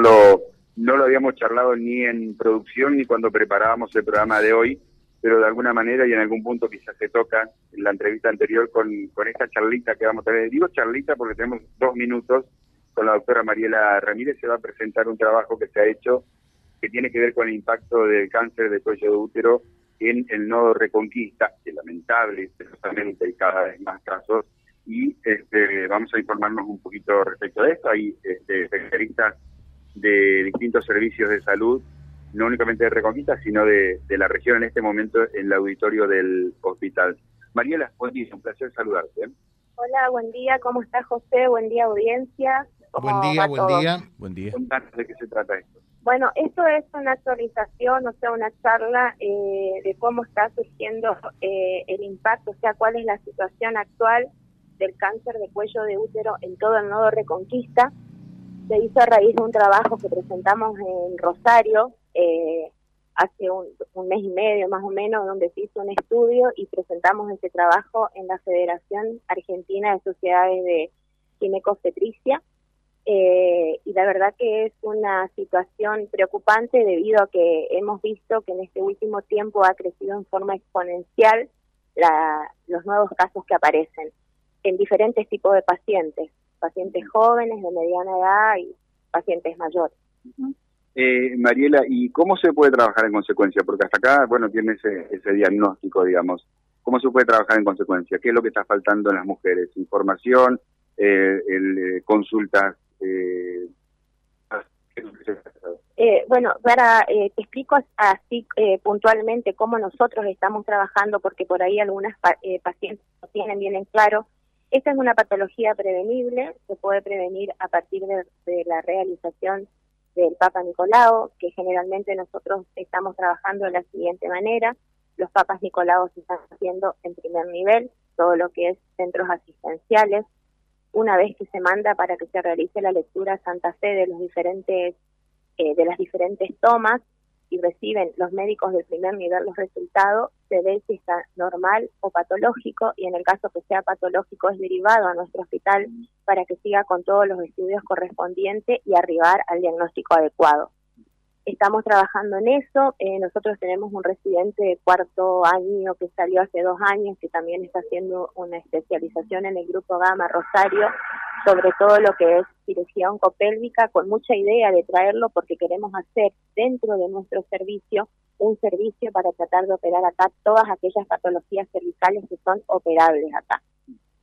no lo, no lo habíamos charlado ni en producción ni cuando preparábamos el programa de hoy, pero de alguna manera y en algún punto quizás se toca en la entrevista anterior con, con esta charlita que vamos a tener. Digo charlita porque tenemos dos minutos con la doctora Mariela Ramírez, se va a presentar un trabajo que se ha hecho que tiene que ver con el impacto del cáncer de cuello de útero en el nodo Reconquista, que lamentable, precisamente hay cada vez más casos, y este, vamos a informarnos un poquito respecto de esto. Hay este, especialistas de distintos servicios de salud, no únicamente de Reconquista, sino de, la región en este momento en el auditorio del hospital. Mariela, buen día, un placer saludarte. Hola, buen día, ¿cómo está José? Buen día, audiencia. Buen día, buen día, buen día. de qué se trata esto. Bueno, esto es una actualización, o sea, una charla eh, de cómo está surgiendo eh, el impacto, o sea, cuál es la situación actual del cáncer de cuello de útero en todo el nodo Reconquista. Se hizo a raíz de un trabajo que presentamos en Rosario eh, hace un, mes y medio más o menos, donde se hizo un estudio y presentamos ese trabajo en la Federación Argentina de Sociedades de Ginecostetricia eh, y la verdad que es una situación preocupante debido a que hemos visto que en este último tiempo ha crecido en forma exponencial la, los nuevos casos que aparecen en diferentes tipos de pacientes, pacientes jóvenes, de mediana edad y pacientes mayores. Eh, Mariela, ¿y cómo se puede trabajar en consecuencia? Porque hasta acá, bueno, tiene ese, ese diagnóstico, digamos. ¿Cómo se puede trabajar en consecuencia? ¿Qué es lo que está faltando en las mujeres? ¿Información? Eh, el, eh, ¿Consultas eh, eh, bueno, para eh, te explico así eh, puntualmente cómo nosotros estamos trabajando, porque por ahí algunas pacientes no tienen bien en claro. Esta es una patología prevenible, se puede prevenir a partir de, la realización del Papa Nicolau, que generalmente nosotros estamos trabajando de la siguiente manera. Los Papas Nicolau se están haciendo en primer nivel, todo lo que es centros asistenciales, una vez que se manda para que se realice la lectura Santa Fe de los diferentes eh, de las diferentes tomas y reciben los médicos del primer nivel los resultados, se ve si está normal o patológico y en el caso que sea patológico es derivado a nuestro hospital para que siga con todos los estudios correspondientes y arribar al diagnóstico adecuado. Estamos trabajando en eso. Eh, nosotros tenemos un residente de cuarto año que salió hace dos años, que también está haciendo una especialización en el Grupo Gama Rosario sobre todo lo que es cirugía oncopélvica, con mucha idea de traerlo porque queremos hacer dentro de nuestro servicio un servicio para tratar de operar acá todas aquellas patologías cervicales que son operables acá.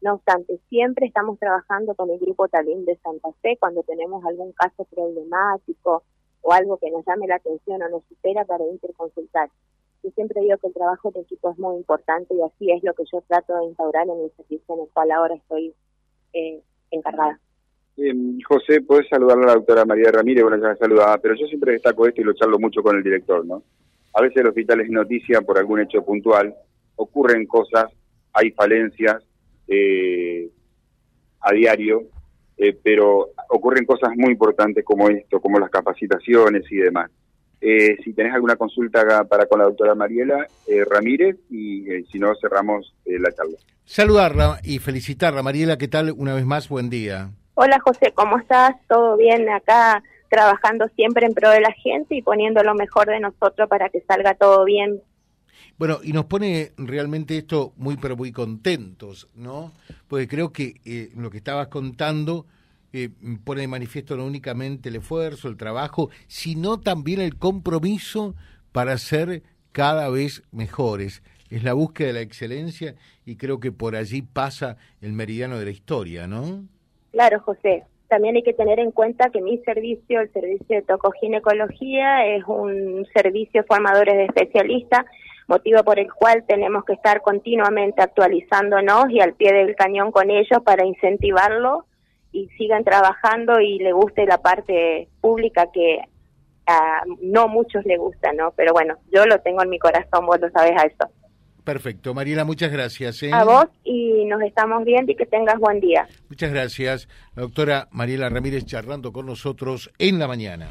No obstante, siempre estamos trabajando con el Grupo Talín de Santa Fe cuando tenemos algún caso problemático o algo que nos llame la atención o nos supera para interconsultar. Yo siempre digo que el trabajo de equipo es muy importante y así es lo que yo trato de instaurar en el servicio en el cual ahora estoy eh, encargada. José, puedes saludar a la doctora María Ramírez, bueno, ya saludaba, pero yo siempre destaco esto y lo charlo mucho con el director, ¿no? A veces el hospital es noticia por algún hecho puntual, ocurren cosas, hay falencias eh, a diario, eh, pero ocurren cosas muy importantes como esto, como las capacitaciones y demás. Eh, si tenés alguna consulta para con la doctora Mariela eh, Ramírez y si no cerramos la charla. Saludarla y felicitarla. Mariela, ¿qué tal? Una vez más, buen día. Hola José, ¿cómo estás? ¿Todo bien acá? Trabajando siempre en pro de la gente y poniendo lo mejor de nosotros para que salga todo bien bueno, y nos pone realmente esto muy, pero muy contentos, ¿no? Porque creo que eh, lo que estabas contando eh, pone de manifiesto no únicamente el esfuerzo, el trabajo, sino también el compromiso para ser cada vez mejores. Es la búsqueda de la excelencia y creo que por allí pasa el meridiano de la historia, ¿no? Claro, José. También hay que tener en cuenta que mi servicio, el servicio de tocoginecología, es un servicio formadores de especialistas motivo por el cual tenemos que estar continuamente actualizándonos y al pie del cañón con ellos para incentivarlo y sigan trabajando y le guste la parte pública que a no muchos le gusta, ¿no? Pero bueno, yo lo tengo en mi corazón, vos lo sabes a eso. Perfecto. Mariela, muchas gracias. ¿eh? A vos y nos estamos viendo y que tengas buen día. Muchas gracias. La doctora Mariela Ramírez charlando con nosotros en la mañana